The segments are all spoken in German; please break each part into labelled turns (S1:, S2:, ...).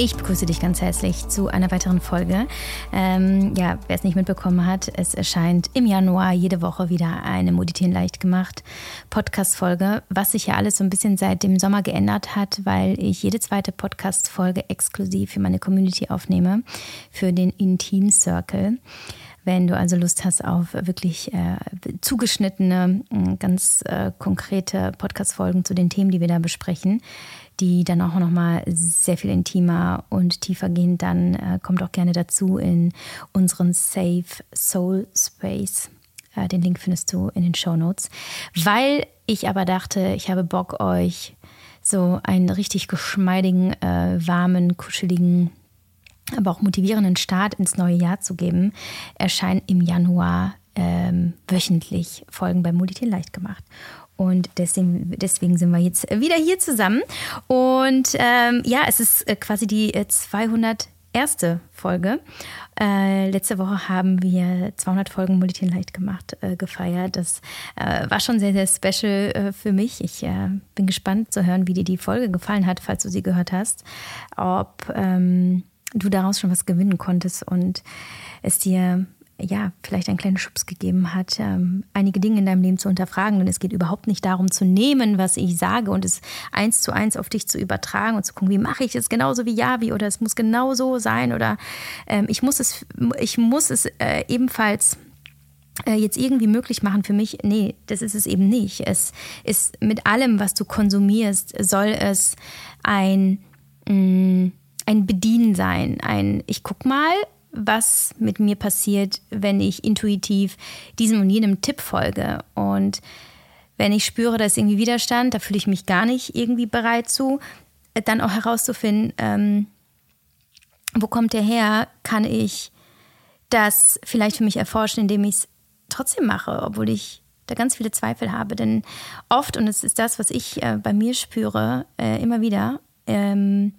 S1: Ich begrüße dich ganz herzlich zu einer weiteren Folge. Ähm, ja, wer es nicht mitbekommen hat, es erscheint im Januar jede Woche wieder eine Moditieren leicht gemacht Podcast-Folge, was sich ja alles so ein bisschen seit dem Sommer geändert hat, weil ich jede zweite Podcast-Folge exklusiv für meine Community aufnehme, für den Intim Circle. Wenn du also Lust hast auf wirklich äh, zugeschnittene, ganz äh, konkrete Podcast-Folgen zu den Themen, die wir da besprechen, die dann auch nochmal sehr viel intimer und tiefer gehen, dann äh, kommt auch gerne dazu in unseren Safe Soul Space. Äh, den Link findest du in den Show Notes. Weil ich aber dachte, ich habe Bock, euch so einen richtig geschmeidigen, äh, warmen, kuscheligen, aber auch motivierenden Start ins neue Jahr zu geben, erscheinen im Januar ähm, wöchentlich Folgen bei Moditier leicht gemacht. Und deswegen, deswegen sind wir jetzt wieder hier zusammen. Und ähm, ja, es ist äh, quasi die 201. Äh, Folge. Äh, letzte Woche haben wir 200 Folgen Molitieren leicht gemacht, äh, gefeiert. Das äh, war schon sehr, sehr special äh, für mich. Ich bin gespannt zu hören, wie dir die Folge gefallen hat, falls du sie gehört hast. Ob ähm, du daraus schon was gewinnen konntest und es dir ja, vielleicht einen kleinen Schubs gegeben hat, ähm, einige Dinge in deinem Leben zu unterfragen. Denn es geht überhaupt nicht darum zu nehmen, was ich sage und es eins zu eins auf dich zu übertragen und zu gucken, wie mache ich es genauso wie Javi oder es muss genau so sein oder ähm, ich muss es, ich muss es äh, ebenfalls äh, jetzt irgendwie möglich machen für mich. Nee, das ist es eben nicht. Es ist mit allem, was du konsumierst, soll es ein, mh, mm, ein Bedienen sein. Ein, ich guck mal, was mit mir passiert, wenn ich intuitiv diesem und jenem Tipp folge. Und wenn ich spüre, da ist irgendwie Widerstand, da fühle ich mich gar nicht irgendwie bereit zu, dann auch herauszufinden, ähm, wo kommt der her, kann ich das vielleicht für mich erforschen, indem ich es trotzdem mache, obwohl ich da ganz viele Zweifel habe. Denn oft, und es ist das, was ich äh, bei mir spüre, äh, immer wieder, ähm,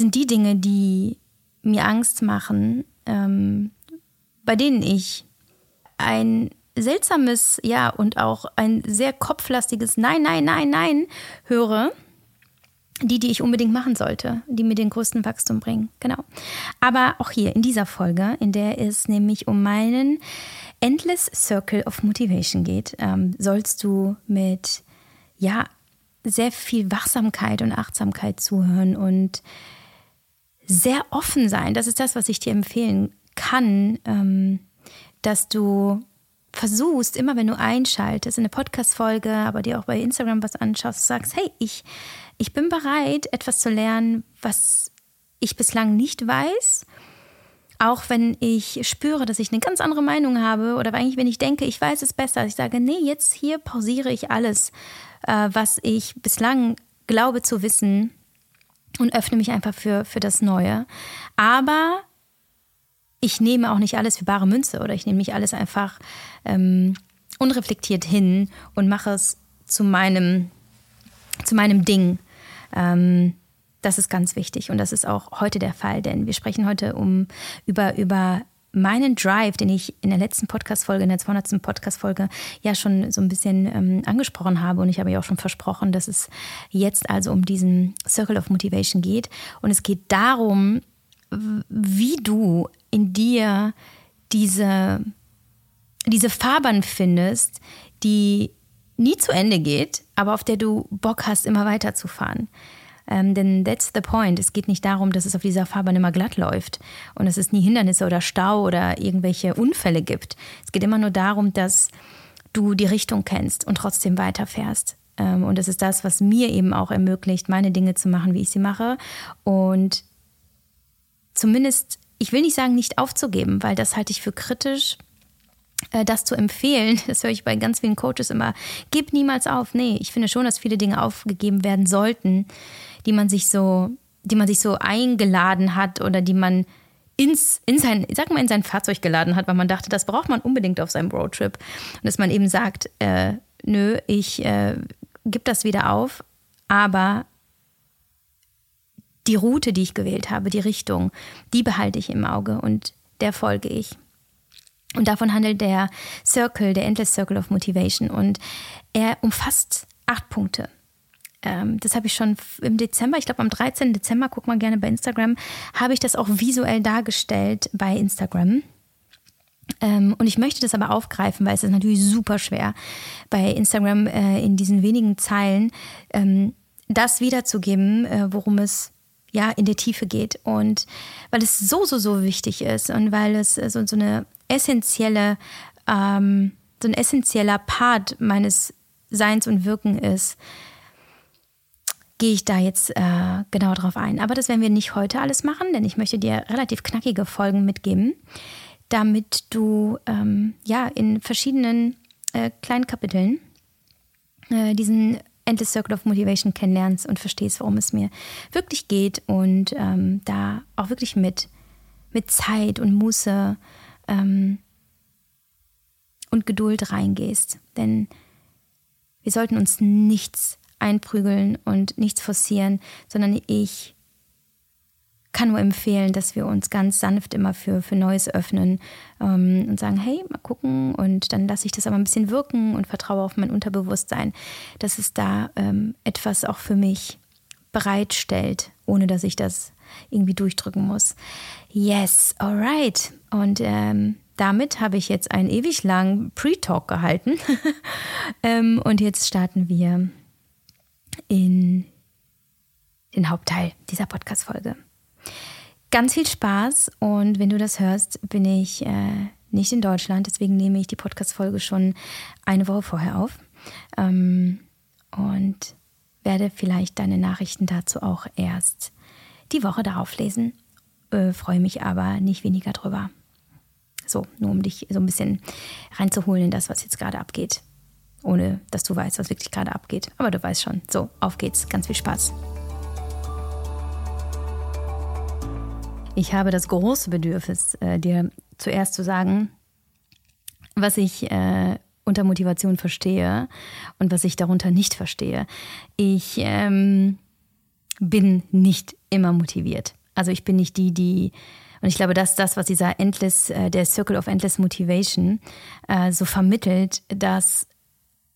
S1: sind die Dinge, die mir Angst machen, ähm, bei denen ich ein seltsames, ja, und auch ein sehr kopflastiges Nein, Nein, Nein, Nein höre, die, die ich unbedingt machen sollte, die mir den größten Wachstum bringen. Genau. Aber auch hier in dieser Folge, in der es nämlich um meinen Endless Circle of Motivation geht, ähm, sollst du mit, ja, sehr viel Wachsamkeit und Achtsamkeit zuhören und sehr offen sein. Das ist das, was ich dir empfehlen kann, ähm, dass du versuchst, immer wenn du einschaltest, in eine Podcast-Folge, aber dir auch bei Instagram was anschaust, sagst, hey, ich, ich bin bereit, etwas zu lernen, was ich bislang nicht weiß. Auch wenn ich spüre, dass ich eine ganz andere Meinung habe oder eigentlich, wenn ich denke, ich weiß es besser, ich sage, nee, jetzt hier pausiere ich alles, äh, was ich bislang glaube zu wissen und öffne mich einfach für, für das Neue. Aber ich nehme auch nicht alles für bare Münze oder ich nehme nicht alles einfach ähm, unreflektiert hin und mache es zu meinem, zu meinem Ding. Ähm, das ist ganz wichtig und das ist auch heute der Fall, denn wir sprechen heute um, über, über meinen Drive, den ich in der letzten Podcast-Folge, in der 200. Podcast-Folge ja schon so ein bisschen ähm, angesprochen habe und ich habe ja auch schon versprochen, dass es jetzt also um diesen Circle of Motivation geht und es geht darum, wie du in dir diese, diese Fahrbahn findest, die nie zu Ende geht, aber auf der du Bock hast, immer weiterzufahren. Ähm, denn that's the point. Es geht nicht darum, dass es auf dieser Fahrbahn immer glatt läuft und dass es nie Hindernisse oder Stau oder irgendwelche Unfälle gibt. Es geht immer nur darum, dass du die Richtung kennst und trotzdem weiterfährst. Ähm, und das ist das, was mir eben auch ermöglicht, meine Dinge zu machen, wie ich sie mache. Und zumindest, ich will nicht sagen, nicht aufzugeben, weil das halte ich für kritisch äh, das zu empfehlen, das höre ich bei ganz vielen Coaches immer, gib niemals auf. Nee, ich finde schon, dass viele Dinge aufgegeben werden sollten, die man sich so, die man sich so eingeladen hat oder die man ins, in sein, sag mal, in sein Fahrzeug geladen hat, weil man dachte, das braucht man unbedingt auf seinem Roadtrip. Und dass man eben sagt, äh, nö, ich äh, gebe das wieder auf, aber die Route, die ich gewählt habe, die Richtung, die behalte ich im Auge und der folge ich. Und davon handelt der Circle, der Endless Circle of Motivation. Und er umfasst acht Punkte. Ähm, das habe ich schon im Dezember, ich glaube am 13. Dezember, guck mal gerne bei Instagram, habe ich das auch visuell dargestellt bei Instagram. Ähm, und ich möchte das aber aufgreifen, weil es ist natürlich super schwer, bei Instagram äh, in diesen wenigen Zeilen ähm, das wiederzugeben, äh, worum es ja in der Tiefe geht. Und weil es so, so, so wichtig ist und weil es äh, so, so eine essentielle, ähm, so ein essentieller Part meines Seins und Wirken ist, gehe ich da jetzt äh, genau drauf ein. Aber das werden wir nicht heute alles machen, denn ich möchte dir relativ knackige Folgen mitgeben, damit du ähm, ja in verschiedenen äh, kleinen Kapiteln äh, diesen Endless Circle of Motivation kennenlernst und verstehst, worum es mir wirklich geht und ähm, da auch wirklich mit, mit Zeit und Muße ähm, und Geduld reingehst. Denn wir sollten uns nichts einprügeln und nichts forcieren, sondern ich kann nur empfehlen, dass wir uns ganz sanft immer für, für Neues öffnen ähm, und sagen, hey, mal gucken und dann lasse ich das aber ein bisschen wirken und vertraue auf mein Unterbewusstsein, dass es da ähm, etwas auch für mich bereitstellt, ohne dass ich das irgendwie durchdrücken muss. Yes, alright. Und ähm, damit habe ich jetzt einen ewig langen Pre-Talk gehalten. ähm, und jetzt starten wir in den Hauptteil dieser Podcast-Folge. Ganz viel Spaß und wenn du das hörst, bin ich äh, nicht in Deutschland, deswegen nehme ich die Podcast-Folge schon eine Woche vorher auf ähm, und werde vielleicht deine Nachrichten dazu auch erst die Woche darauf lesen. Äh, freue mich aber nicht weniger drüber. So, nur um dich so ein bisschen reinzuholen in das, was jetzt gerade abgeht ohne dass du weißt, was wirklich gerade abgeht. Aber du weißt schon. So, auf geht's. Ganz viel Spaß. Ich habe das große Bedürfnis, äh, dir zuerst zu sagen, was ich äh, unter Motivation verstehe und was ich darunter nicht verstehe. Ich ähm, bin nicht immer motiviert. Also ich bin nicht die, die und ich glaube, dass das, was dieser Endless, äh, der Circle of Endless Motivation äh, so vermittelt, dass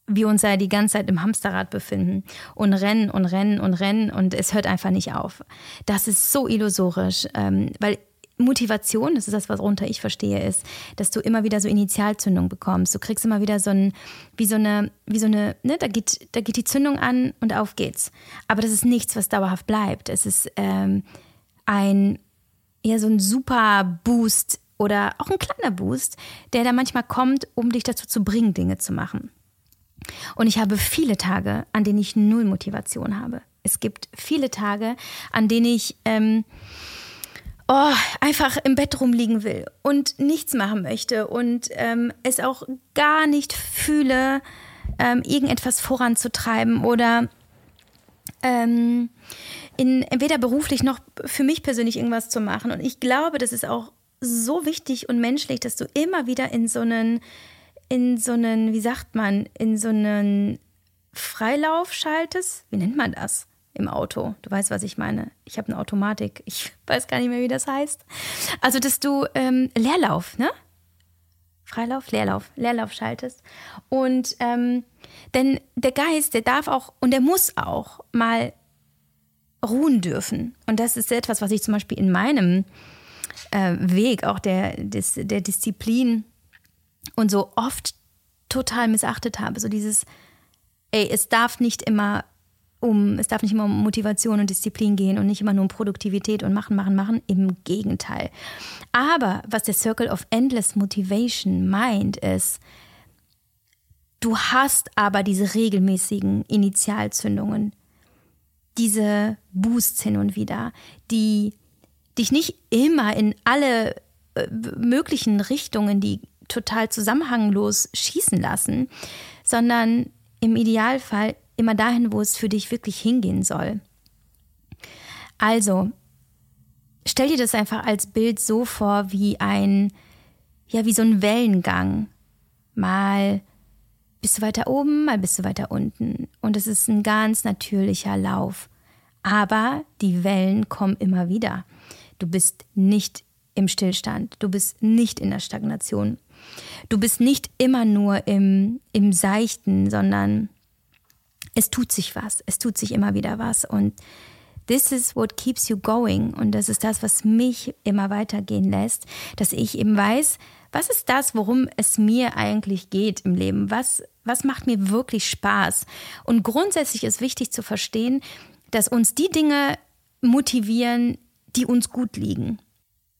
S1: wir uns ja die ganze Zeit im Hamsterrad befinden und rennen und rennen und rennen und es hört einfach nicht auf. Das ist so illusorisch, ähm, weil Motivation, das ist das, was runter ich verstehe, ist, dass du immer wieder so Initialzündung bekommst. Du kriegst immer wieder so ein, wie so eine, wie so eine, ne, da geht, da geht die Zündung an und auf geht's. Aber das ist nichts, was dauerhaft bleibt. Es ist ähm, ein, ja, so ein super Boost oder auch ein kleiner Boost, der da manchmal kommt, um dich dazu zu bringen, Dinge zu machen. Und ich habe viele Tage, an denen ich null Motivation habe. Es gibt viele Tage, an denen ich ähm, oh, einfach im Bett rumliegen will und nichts machen möchte und ähm, es auch gar nicht fühle, ähm, irgendetwas voranzutreiben oder ähm, in, entweder beruflich noch für mich persönlich irgendwas zu machen. Und ich glaube, das ist auch so wichtig und menschlich, dass du immer wieder in so einen in so einen, wie sagt man, in so einen Freilauf schaltest. Wie nennt man das? Im Auto. Du weißt, was ich meine. Ich habe eine Automatik. Ich weiß gar nicht mehr, wie das heißt. Also, dass du ähm, Leerlauf, ne? Freilauf, Leerlauf, Leerlauf schaltest. Und ähm, denn der Geist, der darf auch und der muss auch mal ruhen dürfen. Und das ist etwas, was ich zum Beispiel in meinem äh, Weg auch der, des, der Disziplin und so oft total missachtet habe. So dieses, ey, es darf nicht immer um, es darf nicht immer um Motivation und Disziplin gehen und nicht immer nur um Produktivität und machen, machen, machen. Im Gegenteil. Aber was der Circle of Endless Motivation meint, ist, du hast aber diese regelmäßigen Initialzündungen, diese Boosts hin und wieder, die dich nicht immer in alle äh, möglichen Richtungen, die total zusammenhanglos schießen lassen, sondern im Idealfall immer dahin, wo es für dich wirklich hingehen soll. Also, stell dir das einfach als Bild so vor wie ein, ja, wie so ein Wellengang. Mal bist du weiter oben, mal bist du weiter unten. Und es ist ein ganz natürlicher Lauf. Aber die Wellen kommen immer wieder. Du bist nicht im Stillstand, du bist nicht in der Stagnation. Du bist nicht immer nur im, im Seichten, sondern es tut sich was, es tut sich immer wieder was und This is what keeps you going. Und das ist das, was mich immer weitergehen lässt, dass ich eben weiß, was ist das, worum es mir eigentlich geht im Leben? Was, was macht mir wirklich Spaß? Und grundsätzlich ist wichtig zu verstehen, dass uns die Dinge motivieren, die uns gut liegen.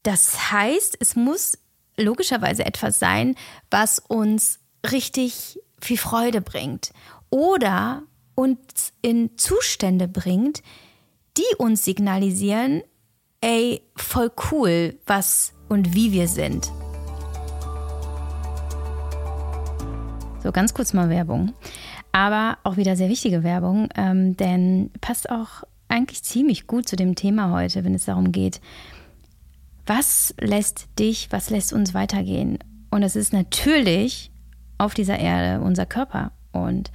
S1: Das heißt, es muss logischerweise etwas sein, was uns richtig viel Freude bringt oder uns in Zustände bringt, die uns signalisieren, ey, voll cool, was und wie wir sind. So, ganz kurz mal Werbung. Aber auch wieder sehr wichtige Werbung, ähm, denn passt auch eigentlich ziemlich gut zu dem Thema heute, wenn es darum geht, was lässt dich, was lässt uns weitergehen? Und es ist natürlich auf dieser Erde unser Körper. Und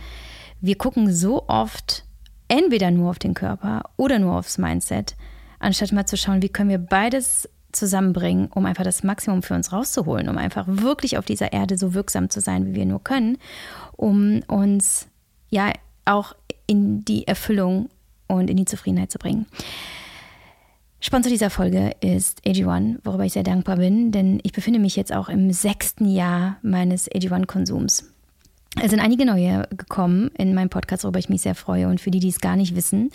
S1: wir gucken so oft entweder nur auf den Körper oder nur aufs Mindset, anstatt mal zu schauen, wie können wir beides zusammenbringen, um einfach das Maximum für uns rauszuholen, um einfach wirklich auf dieser Erde so wirksam zu sein, wie wir nur können, um uns ja auch in die Erfüllung und in die Zufriedenheit zu bringen. Sponsor dieser Folge ist AG1, worüber ich sehr dankbar bin, denn ich befinde mich jetzt auch im sechsten Jahr meines AG1-Konsums. Es sind einige neue gekommen in meinem Podcast, worüber ich mich sehr freue. Und für die, die es gar nicht wissen,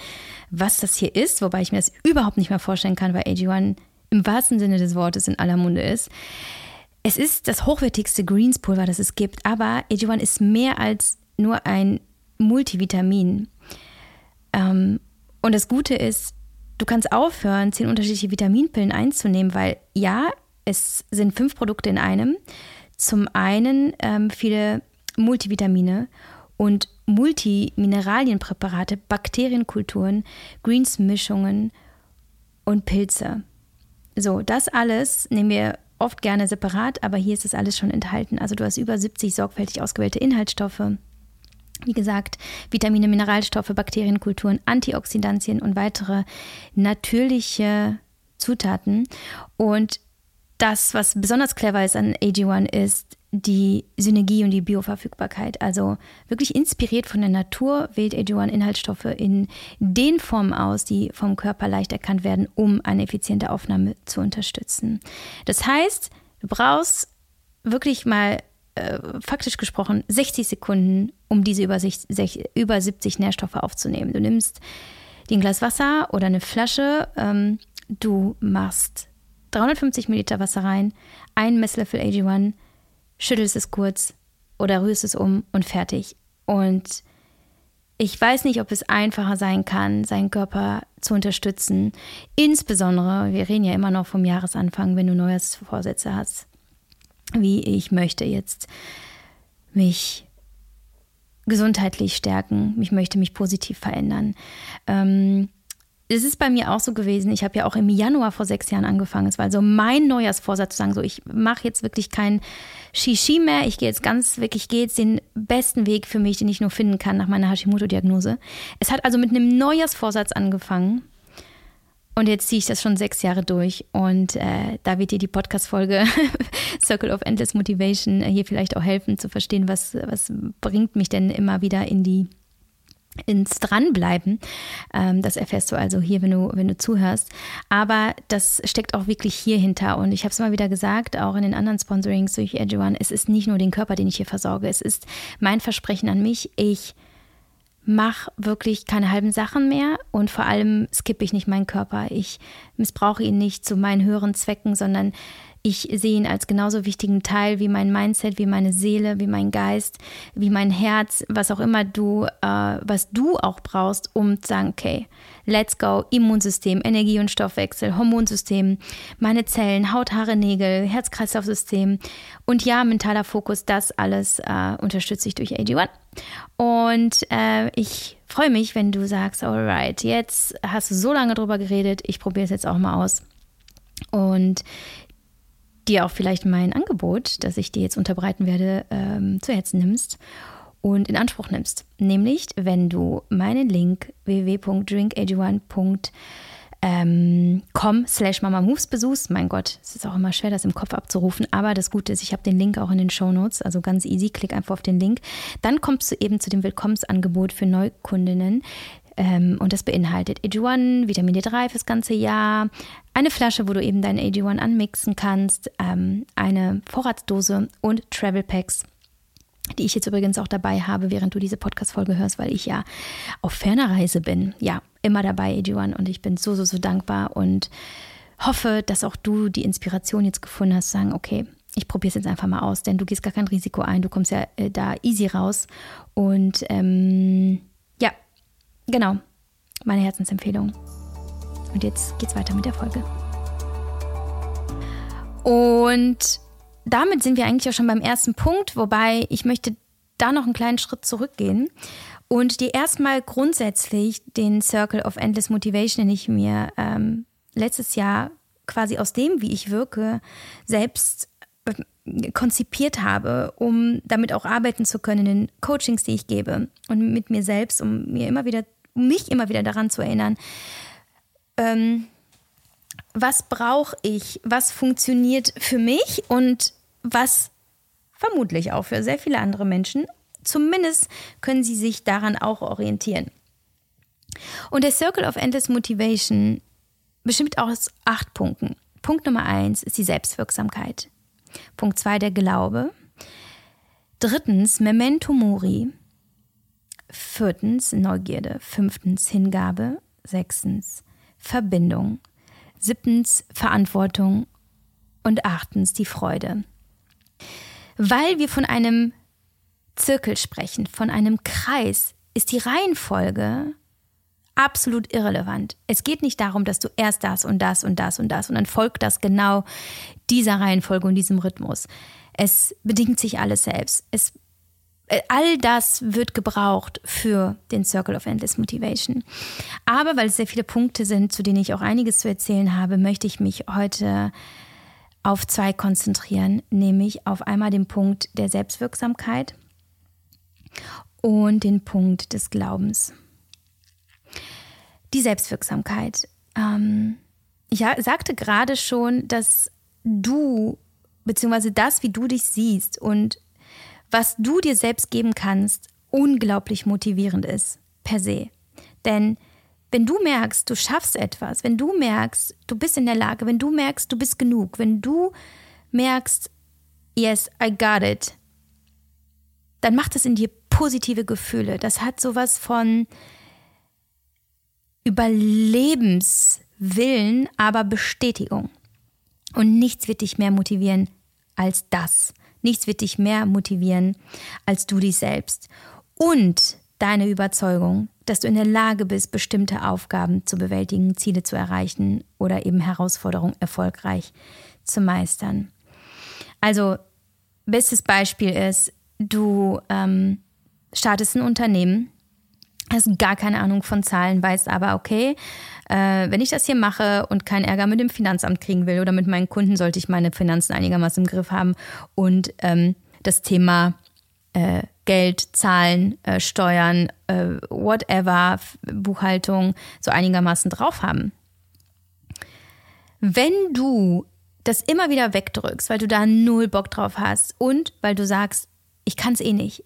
S1: was das hier ist, wobei ich mir das überhaupt nicht mehr vorstellen kann, weil AG1 im wahrsten Sinne des Wortes in aller Munde ist. Es ist das hochwertigste Greenspulver, das es gibt, aber AG1 ist mehr als nur ein Multivitamin. Ähm, und das Gute ist, du kannst aufhören, zehn unterschiedliche Vitaminpillen einzunehmen, weil ja, es sind fünf Produkte in einem. Zum einen ähm, viele Multivitamine und Multimineralienpräparate, Bakterienkulturen, Greens-Mischungen und Pilze. So, das alles nehmen wir oft gerne separat, aber hier ist das alles schon enthalten. Also du hast über 70 sorgfältig ausgewählte Inhaltsstoffe. Wie gesagt, Vitamine, Mineralstoffe, Bakterienkulturen, Antioxidantien und weitere natürliche Zutaten. Und das, was besonders clever ist an AG1, ist die Synergie und die Bioverfügbarkeit. Also wirklich inspiriert von der Natur wählt AG1 Inhaltsstoffe in den Formen aus, die vom Körper leicht erkannt werden, um eine effiziente Aufnahme zu unterstützen. Das heißt, du brauchst wirklich mal äh, faktisch gesprochen 60 Sekunden, um diese über, sich, über 70 Nährstoffe aufzunehmen. Du nimmst ein Glas Wasser oder eine Flasche, ähm, du machst 350 Milliliter Wasser rein, ein Messlöffel AG1, schüttelst es kurz oder rührst es um und fertig. Und ich weiß nicht, ob es einfacher sein kann, seinen Körper zu unterstützen. Insbesondere, wir reden ja immer noch vom Jahresanfang, wenn du neues Vorsätze hast, wie ich möchte jetzt mich gesundheitlich stärken, ich möchte mich positiv verändern. Ähm, es ist bei mir auch so gewesen. Ich habe ja auch im Januar vor sechs Jahren angefangen. Es war so mein Neujahrsvorsatz zu sagen, so ich mache jetzt wirklich kein Shishi mehr. Ich gehe jetzt ganz wirklich, ich gehe jetzt den besten Weg für mich, den ich nur finden kann nach meiner Hashimoto-Diagnose. Es hat also mit einem Neujahrsvorsatz angefangen. Und jetzt ziehe ich das schon sechs Jahre durch. Und äh, da wird dir die Podcast-Folge Circle of Endless Motivation äh, hier vielleicht auch helfen zu verstehen, was, was bringt mich denn immer wieder in die ins Dranbleiben. Ähm, das erfährst du also hier, wenn du, wenn du zuhörst. Aber das steckt auch wirklich hier hinter. Und ich habe es mal wieder gesagt, auch in den anderen Sponsorings durch Edge One, es ist nicht nur den Körper, den ich hier versorge. Es ist mein Versprechen an mich. Ich mache wirklich keine halben Sachen mehr und vor allem skippe ich nicht meinen Körper. Ich missbrauche ihn nicht zu meinen höheren Zwecken, sondern ich sehe ihn als genauso wichtigen Teil wie mein Mindset, wie meine Seele, wie mein Geist, wie mein Herz, was auch immer du, äh, was du auch brauchst, um zu sagen, okay, let's go, Immunsystem, Energie- und Stoffwechsel, Hormonsystem, meine Zellen, Haut, Haare, Nägel, Herz-Kreislauf-System und ja, mentaler Fokus, das alles äh, unterstütze ich durch AG1. Und äh, ich freue mich, wenn du sagst, alright, jetzt hast du so lange drüber geredet, ich probiere es jetzt auch mal aus. Und dir auch vielleicht mein Angebot, das ich dir jetzt unterbreiten werde, ähm, zu Herzen nimmst und in Anspruch nimmst. Nämlich, wenn du meinen Link www.drinkag1.com ähm, slash Mama Moves besuchst. Mein Gott, es ist auch immer schwer, das im Kopf abzurufen, aber das Gute ist, ich habe den Link auch in den Show Notes, also ganz easy, klick einfach auf den Link. Dann kommst du eben zu dem Willkommensangebot für Neukundinnen. Ähm, und das beinhaltet AG1, Vitamin D3 fürs ganze Jahr, eine Flasche, wo du eben deinen AG1 anmixen kannst, ähm, eine Vorratsdose und Travel Packs die ich jetzt übrigens auch dabei habe, während du diese Podcast-Folge hörst, weil ich ja auf ferner Reise bin. Ja, immer dabei, AG1. Und ich bin so, so, so dankbar und hoffe, dass auch du die Inspiration jetzt gefunden hast, sagen, okay, ich probiere es jetzt einfach mal aus, denn du gehst gar kein Risiko ein, du kommst ja äh, da easy raus. Und ähm, genau, meine Herzensempfehlung. Und jetzt geht's weiter mit der Folge. Und damit sind wir eigentlich auch schon beim ersten Punkt, wobei ich möchte da noch einen kleinen Schritt zurückgehen und dir erstmal grundsätzlich den Circle of Endless Motivation, den ich mir ähm, letztes Jahr quasi aus dem, wie ich wirke, selbst äh, konzipiert habe, um damit auch arbeiten zu können in den Coachings, die ich gebe und mit mir selbst, um mir immer wieder, um mich immer wieder daran zu erinnern, ähm, was brauche ich, was funktioniert für mich und was vermutlich auch für sehr viele andere Menschen. Zumindest können sie sich daran auch orientieren. Und der Circle of Endless Motivation bestimmt aus acht Punkten. Punkt Nummer eins ist die Selbstwirksamkeit. Punkt zwei der Glaube. Drittens Memento Mori. Viertens Neugierde. Fünftens Hingabe. Sechstens Verbindung. Siebtens Verantwortung. Und achtens die Freude. Weil wir von einem Zirkel sprechen, von einem Kreis, ist die Reihenfolge absolut irrelevant. Es geht nicht darum, dass du erst das und das und das und das und dann folgt das genau dieser Reihenfolge und diesem Rhythmus. Es bedingt sich alles selbst. Es, all das wird gebraucht für den Circle of Endless Motivation. Aber weil es sehr viele Punkte sind, zu denen ich auch einiges zu erzählen habe, möchte ich mich heute auf zwei konzentrieren, nämlich auf einmal den Punkt der Selbstwirksamkeit und den Punkt des Glaubens. Die Selbstwirksamkeit. Ähm, ich sagte gerade schon, dass du, beziehungsweise das, wie du dich siehst und was du dir selbst geben kannst, unglaublich motivierend ist, per se. Denn wenn du merkst, du schaffst etwas, wenn du merkst, du bist in der Lage, wenn du merkst, du bist genug, wenn du merkst, yes, I got it, dann macht es in dir positive Gefühle. Das hat sowas von Überlebenswillen, aber Bestätigung. Und nichts wird dich mehr motivieren als das. Nichts wird dich mehr motivieren als du dich selbst. Und deine Überzeugung, dass du in der Lage bist, bestimmte Aufgaben zu bewältigen, Ziele zu erreichen oder eben Herausforderungen erfolgreich zu meistern. Also, bestes Beispiel ist, du ähm, startest ein Unternehmen, hast gar keine Ahnung von Zahlen, weißt aber, okay, äh, wenn ich das hier mache und keinen Ärger mit dem Finanzamt kriegen will oder mit meinen Kunden, sollte ich meine Finanzen einigermaßen im Griff haben und ähm, das Thema äh, Geld, Zahlen, äh, Steuern, äh, whatever, Buchhaltung so einigermaßen drauf haben. Wenn du das immer wieder wegdrückst, weil du da null Bock drauf hast und weil du sagst, ich kann es eh nicht,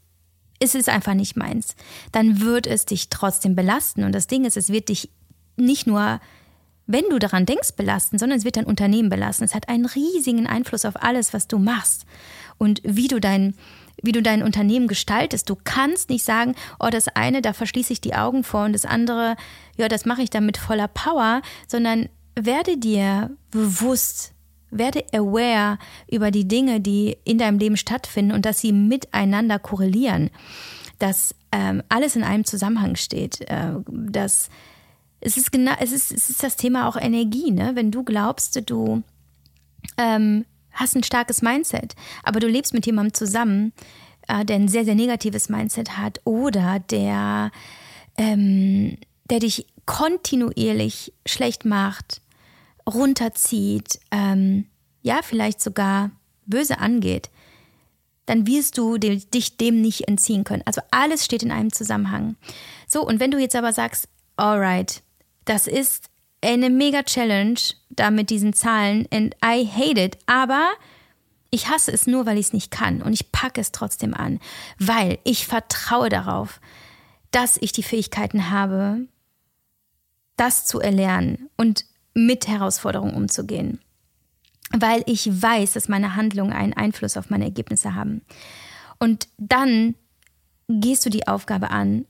S1: es ist einfach nicht meins, dann wird es dich trotzdem belasten. Und das Ding ist, es wird dich nicht nur, wenn du daran denkst, belasten, sondern es wird dein Unternehmen belasten. Es hat einen riesigen Einfluss auf alles, was du machst und wie du dein wie du dein Unternehmen gestaltest. Du kannst nicht sagen, oh, das eine, da verschließe ich die Augen vor und das andere, ja, das mache ich dann mit voller Power, sondern werde dir bewusst, werde aware über die Dinge, die in deinem Leben stattfinden und dass sie miteinander korrelieren, dass ähm, alles in einem Zusammenhang steht, äh, dass es ist genau, es ist, es ist das Thema auch Energie, ne? Wenn du glaubst, du ähm, hast ein starkes Mindset, aber du lebst mit jemandem zusammen, äh, der ein sehr, sehr negatives Mindset hat oder der, ähm, der dich kontinuierlich schlecht macht, runterzieht, ähm, ja, vielleicht sogar böse angeht, dann wirst du dich dem nicht entziehen können. Also alles steht in einem Zusammenhang. So, und wenn du jetzt aber sagst, alright, das ist eine mega Challenge da mit diesen Zahlen and I hate it, aber ich hasse es nur, weil ich es nicht kann und ich packe es trotzdem an, weil ich vertraue darauf, dass ich die Fähigkeiten habe, das zu erlernen und mit Herausforderungen umzugehen. Weil ich weiß, dass meine Handlungen einen Einfluss auf meine Ergebnisse haben. Und dann gehst du die Aufgabe an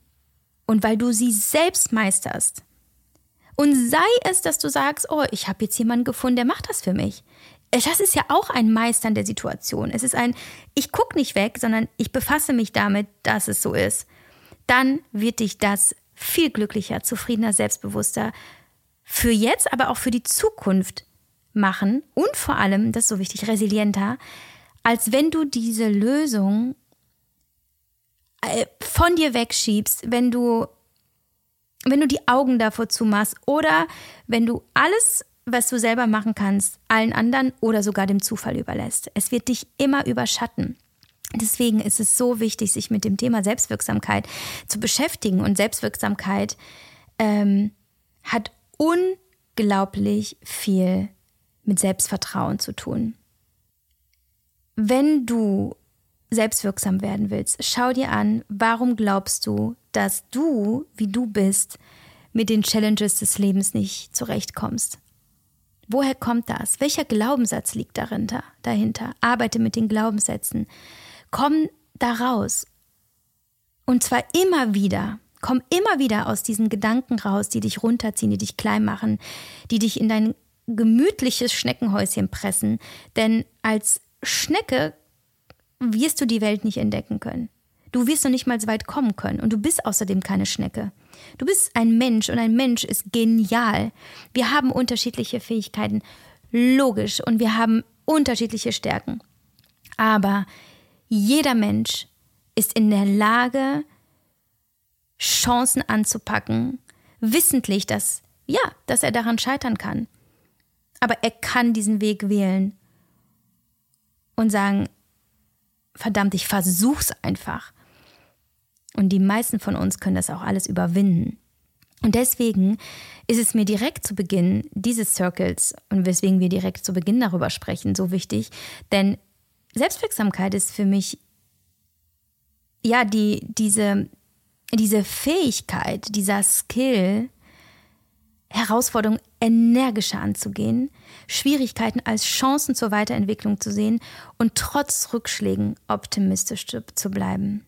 S1: und weil du sie selbst meisterst. Und sei es, dass du sagst, oh, ich habe jetzt jemanden gefunden, der macht das für mich. Das ist ja auch ein Meistern der Situation. Es ist ein, ich gucke nicht weg, sondern ich befasse mich damit, dass es so ist. Dann wird dich das viel glücklicher, zufriedener, selbstbewusster für jetzt, aber auch für die Zukunft machen und vor allem, das ist so wichtig, resilienter, als wenn du diese Lösung äh, von dir wegschiebst, wenn du, wenn du die Augen davor zumachst oder wenn du alles, was du selber machen kannst, allen anderen oder sogar dem Zufall überlässt. Es wird dich immer überschatten. Deswegen ist es so wichtig, sich mit dem Thema Selbstwirksamkeit zu beschäftigen. Und Selbstwirksamkeit ähm, hat unglaublich viel mit Selbstvertrauen zu tun. Wenn du selbstwirksam werden willst, schau dir an, warum glaubst du, dass du, wie du bist, mit den Challenges des Lebens nicht zurechtkommst. Woher kommt das? Welcher Glaubenssatz liegt dahinter? dahinter? Arbeite mit den Glaubenssätzen. Komm da raus. Und zwar immer wieder. Komm immer wieder aus diesen Gedanken raus, die dich runterziehen, die dich klein machen, die dich in dein gemütliches Schneckenhäuschen pressen. Denn als Schnecke wirst du die Welt nicht entdecken können. Du wirst noch nicht mal so weit kommen können. Und du bist außerdem keine Schnecke. Du bist ein Mensch und ein Mensch ist genial. Wir haben unterschiedliche Fähigkeiten, logisch, und wir haben unterschiedliche Stärken. Aber jeder Mensch ist in der Lage, Chancen anzupacken, wissentlich, dass, ja, dass er daran scheitern kann. Aber er kann diesen Weg wählen und sagen, verdammt, ich versuch's einfach. Und die meisten von uns können das auch alles überwinden. Und deswegen ist es mir direkt zu Beginn dieses Circles und weswegen wir direkt zu Beginn darüber sprechen, so wichtig. Denn Selbstwirksamkeit ist für mich ja die, diese, diese Fähigkeit, dieser Skill, Herausforderungen energischer anzugehen, Schwierigkeiten als Chancen zur Weiterentwicklung zu sehen und trotz Rückschlägen optimistisch zu bleiben.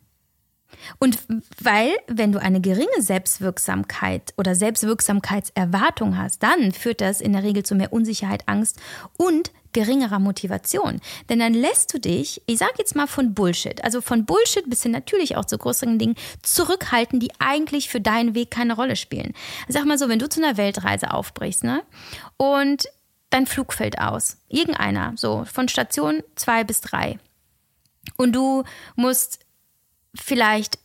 S1: Und weil, wenn du eine geringe Selbstwirksamkeit oder Selbstwirksamkeitserwartung hast, dann führt das in der Regel zu mehr Unsicherheit, Angst und geringerer Motivation. Denn dann lässt du dich, ich sage jetzt mal von Bullshit, also von Bullshit bis hin natürlich auch zu größeren Dingen, zurückhalten, die eigentlich für deinen Weg keine Rolle spielen. Sag mal so, wenn du zu einer Weltreise aufbrichst, ne? Und dein Flug fällt aus. Irgendeiner, so von Station zwei bis drei. Und du musst vielleicht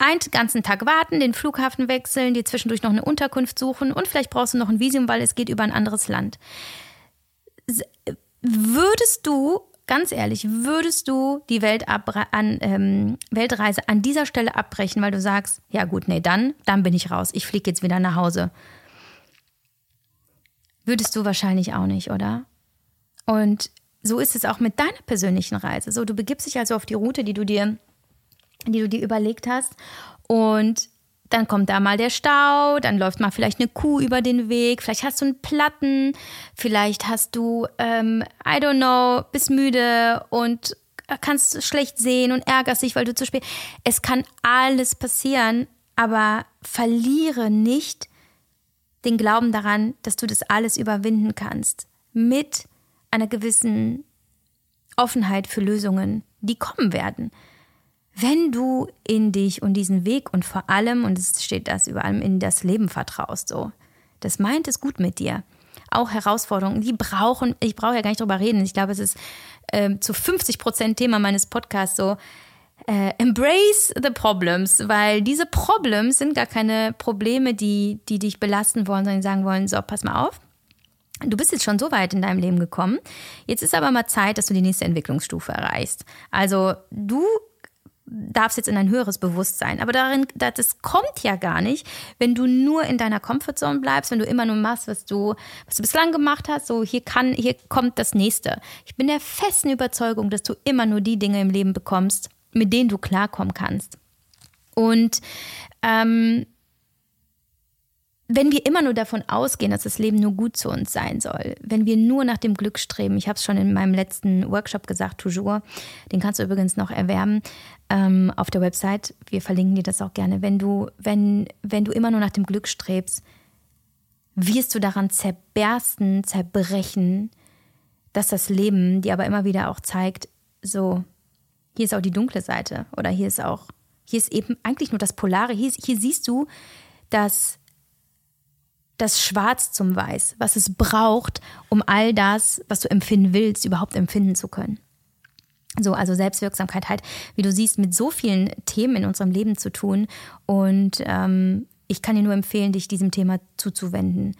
S1: einen ganzen Tag warten, den Flughafen wechseln, dir zwischendurch noch eine Unterkunft suchen und vielleicht brauchst du noch ein Visum, weil es geht über ein anderes Land. Würdest du, ganz ehrlich, würdest du die Welt an, ähm, Weltreise an dieser Stelle abbrechen, weil du sagst, ja gut, nee, dann, dann bin ich raus, ich fliege jetzt wieder nach Hause. Würdest du wahrscheinlich auch nicht, oder? Und so ist es auch mit deiner persönlichen Reise. So, du begibst dich also auf die Route, die du dir die du dir überlegt hast. Und dann kommt da mal der Stau, dann läuft mal vielleicht eine Kuh über den Weg, vielleicht hast du einen Platten, vielleicht hast du, ähm, I don't know, bist müde und kannst schlecht sehen und ärgerst dich, weil du zu spät. Es kann alles passieren, aber verliere nicht den Glauben daran, dass du das alles überwinden kannst. Mit einer gewissen Offenheit für Lösungen, die kommen werden wenn du in dich und diesen Weg und vor allem, und es steht das über allem, in das Leben vertraust, so, das meint es gut mit dir. Auch Herausforderungen, die brauchen, ich brauche ja gar nicht drüber reden. Ich glaube, es ist äh, zu 50 Prozent Thema meines Podcasts so, äh, embrace the problems, weil diese Problems sind gar keine Probleme, die, die dich belasten wollen, sondern sagen wollen, so, pass mal auf. Du bist jetzt schon so weit in deinem Leben gekommen. Jetzt ist aber mal Zeit, dass du die nächste Entwicklungsstufe erreichst. Also du darfst jetzt in ein höheres Bewusstsein. Aber darin, das kommt ja gar nicht, wenn du nur in deiner Comfortzone bleibst, wenn du immer nur machst, was du, was du bislang gemacht hast. So, hier kann, hier kommt das nächste. Ich bin der festen Überzeugung, dass du immer nur die Dinge im Leben bekommst, mit denen du klarkommen kannst. Und ähm, wenn wir immer nur davon ausgehen, dass das Leben nur gut zu uns sein soll, wenn wir nur nach dem Glück streben, ich habe es schon in meinem letzten Workshop gesagt, toujours, den kannst du übrigens noch erwerben ähm, auf der Website. Wir verlinken dir das auch gerne. Wenn du, wenn, wenn du immer nur nach dem Glück strebst, wirst du daran zerbersten, zerbrechen, dass das Leben dir aber immer wieder auch zeigt, so, hier ist auch die dunkle Seite oder hier ist auch, hier ist eben eigentlich nur das Polare, hier, hier siehst du, dass das Schwarz zum Weiß, was es braucht, um all das, was du empfinden willst, überhaupt empfinden zu können. So, also Selbstwirksamkeit halt, wie du siehst, mit so vielen Themen in unserem Leben zu tun. Und ähm, ich kann dir nur empfehlen, dich diesem Thema zuzuwenden.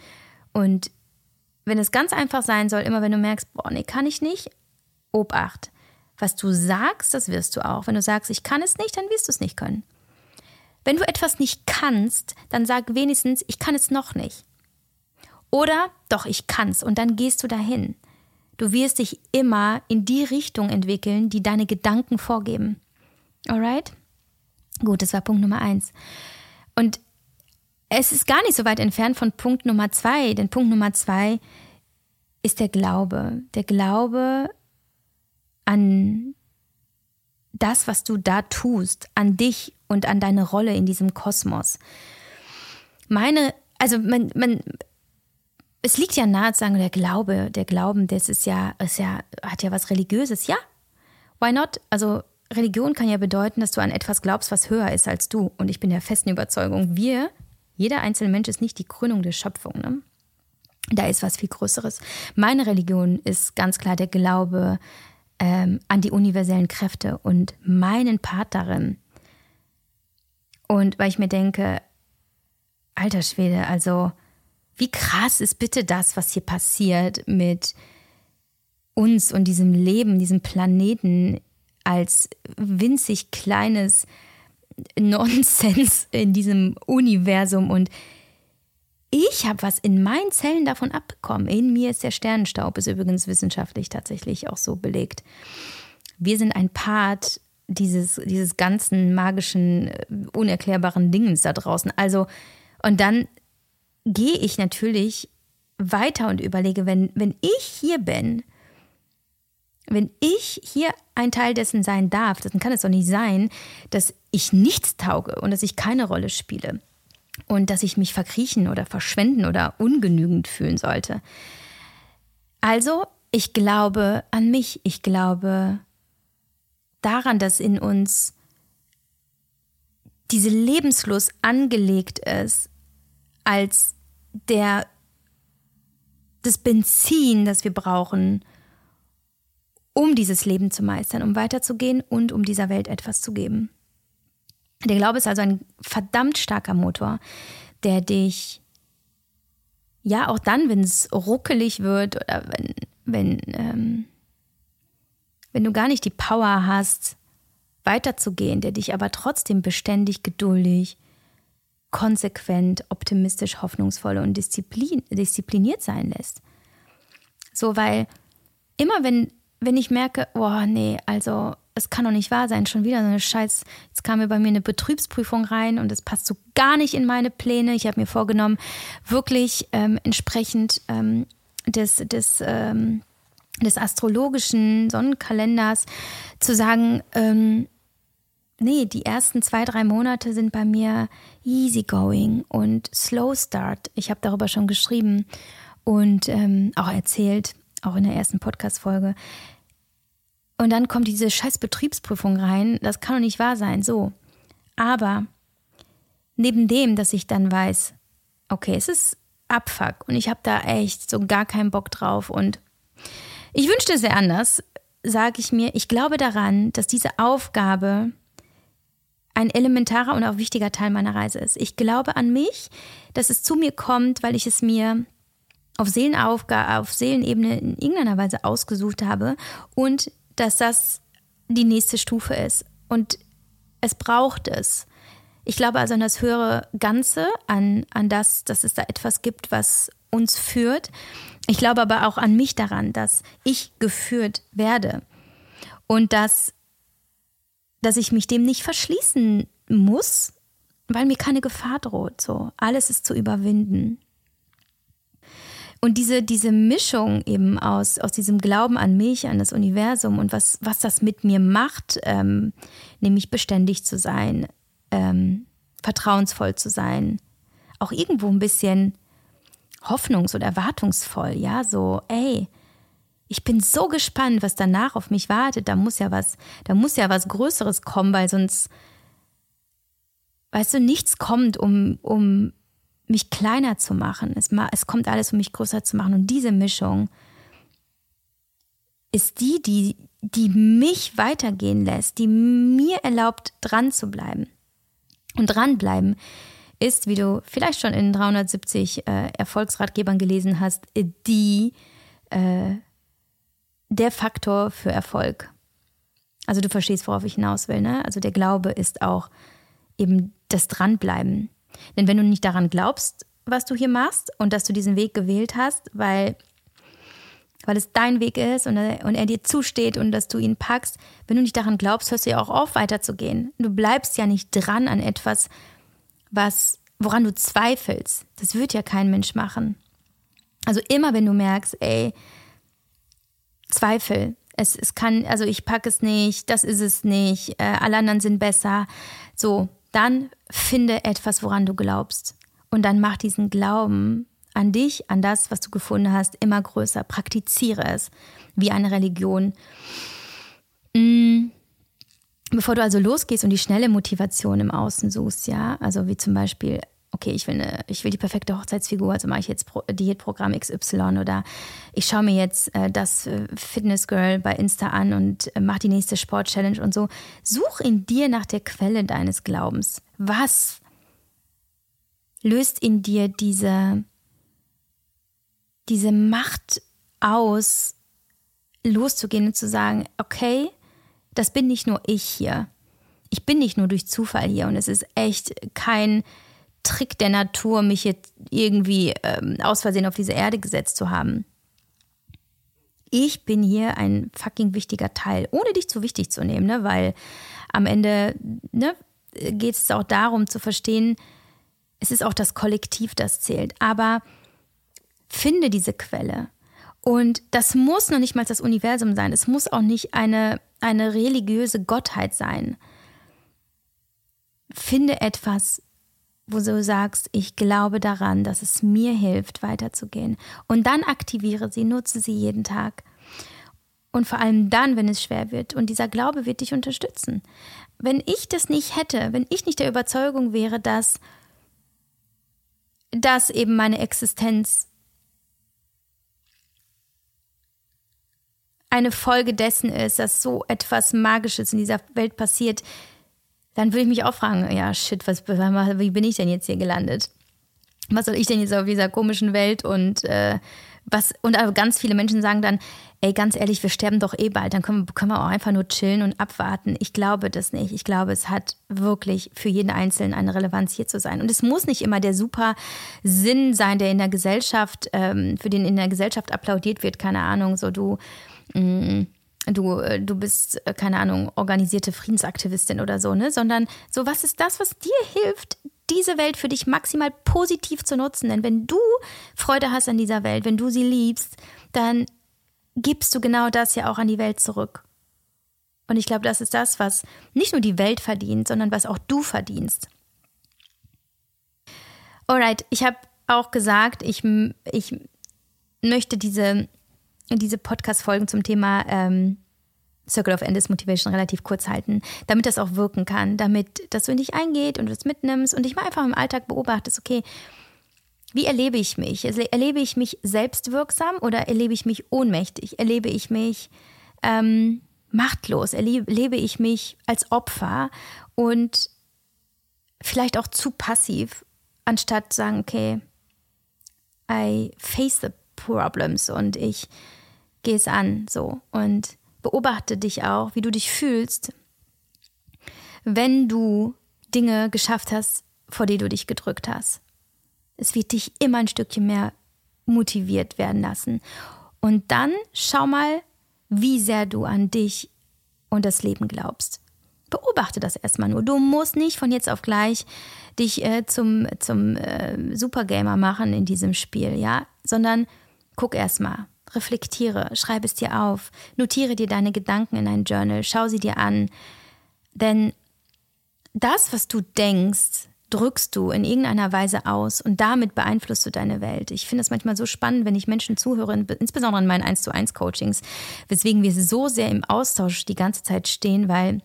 S1: Und wenn es ganz einfach sein soll, immer wenn du merkst, boah, nee, kann ich nicht, Obacht. Was du sagst, das wirst du auch. Wenn du sagst, ich kann es nicht, dann wirst du es nicht können. Wenn du etwas nicht kannst, dann sag wenigstens, ich kann es noch nicht. Oder doch, ich kann's und dann gehst du dahin. Du wirst dich immer in die Richtung entwickeln, die deine Gedanken vorgeben. Alright? Gut, das war Punkt Nummer eins. Und es ist gar nicht so weit entfernt von Punkt Nummer zwei, denn Punkt Nummer zwei ist der Glaube. Der Glaube an das, was du da tust, an dich und an deine Rolle in diesem Kosmos. Meine, also man, man, es liegt ja nahe zu sagen, der Glaube, der Glauben, das ist ja, ist ja, hat ja was Religiöses. Ja, why not? Also Religion kann ja bedeuten, dass du an etwas glaubst, was höher ist als du. Und ich bin der festen Überzeugung, wir, jeder einzelne Mensch ist nicht die Krönung der Schöpfung. Ne? Da ist was viel Größeres. Meine Religion ist ganz klar der Glaube ähm, an die universellen Kräfte und meinen Part darin. Und weil ich mir denke, alter Schwede, also wie krass ist bitte das, was hier passiert mit uns und diesem Leben, diesem Planeten als winzig kleines Nonsens in diesem Universum und ich habe was in meinen Zellen davon abbekommen. In mir ist der Sternenstaub, ist übrigens wissenschaftlich tatsächlich auch so belegt. Wir sind ein Part dieses, dieses ganzen magischen, unerklärbaren Dingens da draußen. Also, und dann gehe ich natürlich weiter und überlege, wenn, wenn ich hier bin, wenn ich hier ein Teil dessen sein darf, dann kann es doch nicht sein, dass ich nichts tauge und dass ich keine Rolle spiele und dass ich mich verkriechen oder verschwenden oder ungenügend fühlen sollte. Also, ich glaube an mich, ich glaube daran, dass in uns diese Lebenslust angelegt ist, als der, das Benzin, das wir brauchen, um dieses Leben zu meistern, um weiterzugehen und um dieser Welt etwas zu geben. Der Glaube ist also ein verdammt starker Motor, der dich, ja, auch dann, wenn es ruckelig wird oder wenn, wenn, ähm, wenn du gar nicht die Power hast, weiterzugehen, der dich aber trotzdem beständig geduldig, konsequent, optimistisch, hoffnungsvoll und Disziplin, diszipliniert sein lässt. So, weil immer wenn, wenn ich merke, oh nee, also es kann doch nicht wahr sein, schon wieder so eine Scheiß, jetzt kam mir bei mir eine Betriebsprüfung rein und es passt so gar nicht in meine Pläne. Ich habe mir vorgenommen, wirklich ähm, entsprechend ähm, des, des, ähm, des astrologischen Sonnenkalenders zu sagen, ähm, nee, die ersten zwei, drei Monate sind bei mir easygoing und slow start. Ich habe darüber schon geschrieben und ähm, auch erzählt, auch in der ersten Podcast-Folge. Und dann kommt diese scheiß Betriebsprüfung rein. Das kann doch nicht wahr sein. So. Aber neben dem, dass ich dann weiß, okay, es ist Abfuck und ich habe da echt so gar keinen Bock drauf und ich wünschte sehr anders, sage ich mir, ich glaube daran, dass diese Aufgabe ein elementarer und auch wichtiger Teil meiner Reise ist. Ich glaube an mich, dass es zu mir kommt, weil ich es mir auf, Seelenaufga auf Seelenebene in irgendeiner Weise ausgesucht habe und dass das die nächste Stufe ist. Und Es braucht es. Ich glaube also an das höhere Ganze, an, an das, dass es da etwas gibt, was uns führt. Ich glaube aber auch an mich daran, dass ich geführt werde und dass, dass ich mich dem nicht verschließen muss, weil mir keine Gefahr droht. So, alles ist zu überwinden. Und diese, diese Mischung eben aus, aus diesem Glauben an mich, an das Universum und was, was das mit mir macht, ähm, nämlich beständig zu sein, ähm, vertrauensvoll zu sein, auch irgendwo ein bisschen hoffnungs- und erwartungsvoll, ja, so, ey, ich bin so gespannt, was danach auf mich wartet. Da muss ja was, da muss ja was Größeres kommen, weil sonst, weißt du, nichts kommt, um, um mich kleiner zu machen. Es, es kommt alles, um mich größer zu machen. Und diese Mischung ist die, die, die mich weitergehen lässt, die mir erlaubt, dran zu bleiben. Und dranbleiben ist, wie du vielleicht schon in 370 äh, Erfolgsratgebern gelesen hast, die äh, der Faktor für Erfolg. Also du verstehst, worauf ich hinaus will. Ne? Also der Glaube ist auch eben das Dranbleiben. Denn wenn du nicht daran glaubst, was du hier machst und dass du diesen Weg gewählt hast, weil, weil es dein Weg ist und er, und er dir zusteht und dass du ihn packst, wenn du nicht daran glaubst, hörst du ja auch auf, weiterzugehen. Du bleibst ja nicht dran an etwas, was, woran du zweifelst. Das wird ja kein Mensch machen. Also immer, wenn du merkst, ey, Zweifel, es, es kann, also ich packe es nicht, das ist es nicht, äh, alle anderen sind besser. So, dann finde etwas, woran du glaubst. Und dann mach diesen Glauben an dich, an das, was du gefunden hast, immer größer. Praktiziere es wie eine Religion. Mm. Bevor du also losgehst und die schnelle Motivation im Außen suchst, ja, also wie zum Beispiel okay, ich will, eine, ich will die perfekte Hochzeitsfigur, also mache ich jetzt Pro Diätprogramm XY oder ich schaue mir jetzt äh, das äh, Fitness Girl bei Insta an und äh, mache die nächste Sport-Challenge und so. Such in dir nach der Quelle deines Glaubens. Was löst in dir diese, diese Macht aus, loszugehen und zu sagen, okay, das bin nicht nur ich hier. Ich bin nicht nur durch Zufall hier und es ist echt kein Trick der Natur, mich jetzt irgendwie ähm, aus Versehen auf diese Erde gesetzt zu haben. Ich bin hier ein fucking wichtiger Teil, ohne dich zu wichtig zu nehmen, ne? weil am Ende ne, geht es auch darum zu verstehen, es ist auch das Kollektiv, das zählt. Aber finde diese Quelle. Und das muss noch nicht mal das Universum sein. Es muss auch nicht eine, eine religiöse Gottheit sein. Finde etwas, wo du sagst, ich glaube daran, dass es mir hilft, weiterzugehen. Und dann aktiviere sie, nutze sie jeden Tag. Und vor allem dann, wenn es schwer wird. Und dieser Glaube wird dich unterstützen. Wenn ich das nicht hätte, wenn ich nicht der Überzeugung wäre, dass, dass eben meine Existenz eine Folge dessen ist, dass so etwas Magisches in dieser Welt passiert, dann würde ich mich auch fragen, ja, shit, was, wie bin ich denn jetzt hier gelandet? Was soll ich denn jetzt auf dieser komischen Welt und äh, was, und ganz viele Menschen sagen dann, ey, ganz ehrlich, wir sterben doch eh bald, dann können, können wir auch einfach nur chillen und abwarten. Ich glaube das nicht. Ich glaube, es hat wirklich für jeden Einzelnen eine Relevanz, hier zu sein. Und es muss nicht immer der super Sinn sein, der in der Gesellschaft, ähm, für den in der Gesellschaft applaudiert wird, keine Ahnung, so du, mh, mm, du, äh, du bist, äh, keine Ahnung, organisierte Friedensaktivistin oder so, ne? Sondern so, was ist das, was dir hilft, diese Welt für dich maximal positiv zu nutzen? Denn wenn du Freude hast an dieser Welt, wenn du sie liebst, dann gibst du genau das ja auch an die Welt zurück. Und ich glaube, das ist das, was nicht nur die Welt verdient, sondern was auch du verdienst. Alright, ich habe auch gesagt, ich, ich möchte diese diese Podcast-Folgen zum Thema ähm, Circle of Endless Motivation relativ kurz halten, damit das auch wirken kann, damit das so in dich eingeht und du es mitnimmst und dich mal einfach im Alltag beobachtest, okay, wie erlebe ich mich? Erlebe ich mich selbstwirksam oder erlebe ich mich ohnmächtig? Erlebe ich mich ähm, machtlos? Erlebe ich mich als Opfer und vielleicht auch zu passiv, anstatt zu sagen, okay, I face the problems und ich geh es an, so. Und beobachte dich auch, wie du dich fühlst, wenn du Dinge geschafft hast, vor die du dich gedrückt hast. Es wird dich immer ein Stückchen mehr motiviert werden lassen. Und dann schau mal, wie sehr du an dich und das Leben glaubst. Beobachte das erstmal nur. Du musst nicht von jetzt auf gleich dich äh, zum, zum äh, Supergamer machen in diesem Spiel, ja, sondern guck erstmal, reflektiere, schreib es dir auf, notiere dir deine Gedanken in ein Journal, schau sie dir an. Denn das, was du denkst, drückst du in irgendeiner Weise aus und damit beeinflusst du deine Welt. Ich finde es manchmal so spannend, wenn ich Menschen zuhöre, insbesondere in meinen 1 zu 1 Coachings, weswegen wir so sehr im Austausch die ganze Zeit stehen, weil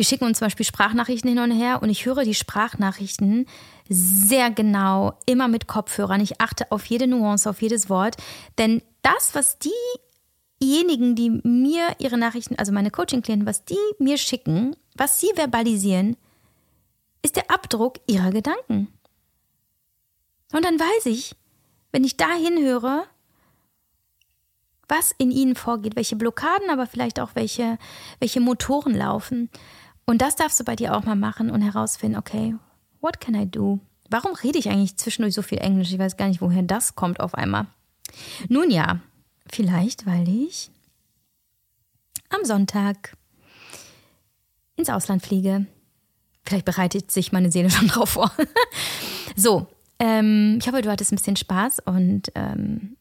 S1: wir schicken uns zum Beispiel Sprachnachrichten hin und her und ich höre die Sprachnachrichten sehr genau, immer mit Kopfhörern. Ich achte auf jede Nuance, auf jedes Wort, denn das, was diejenigen, die mir ihre Nachrichten, also meine Coaching-Klienten, was die mir schicken, was sie verbalisieren, ist der Abdruck ihrer Gedanken. Und dann weiß ich, wenn ich da hinhöre, was in ihnen vorgeht, welche Blockaden, aber vielleicht auch welche, welche Motoren laufen. Und das darfst du bei dir auch mal machen und herausfinden, okay, what can I do? Warum rede ich eigentlich zwischendurch so viel Englisch? Ich weiß gar nicht, woher das kommt auf einmal. Nun ja, vielleicht, weil ich am Sonntag ins Ausland fliege. Vielleicht bereitet sich meine Seele schon drauf vor. so, ähm, ich hoffe, du hattest ein bisschen Spaß und ähm,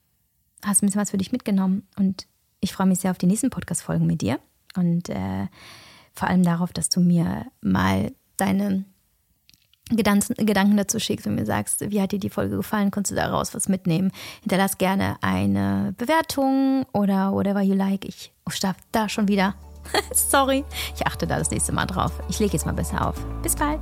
S1: hast ein bisschen was für dich mitgenommen. Und ich freue mich sehr auf die nächsten Podcast-Folgen mit dir. Und äh, vor allem darauf, dass du mir mal deine Gedanken dazu schickst und mir sagst, wie hat dir die Folge gefallen, konntest du daraus was mitnehmen. Hinterlass gerne eine Bewertung oder whatever you like. Ich starte da schon wieder. Sorry, ich achte da das nächste Mal drauf. Ich lege jetzt mal besser auf. Bis bald.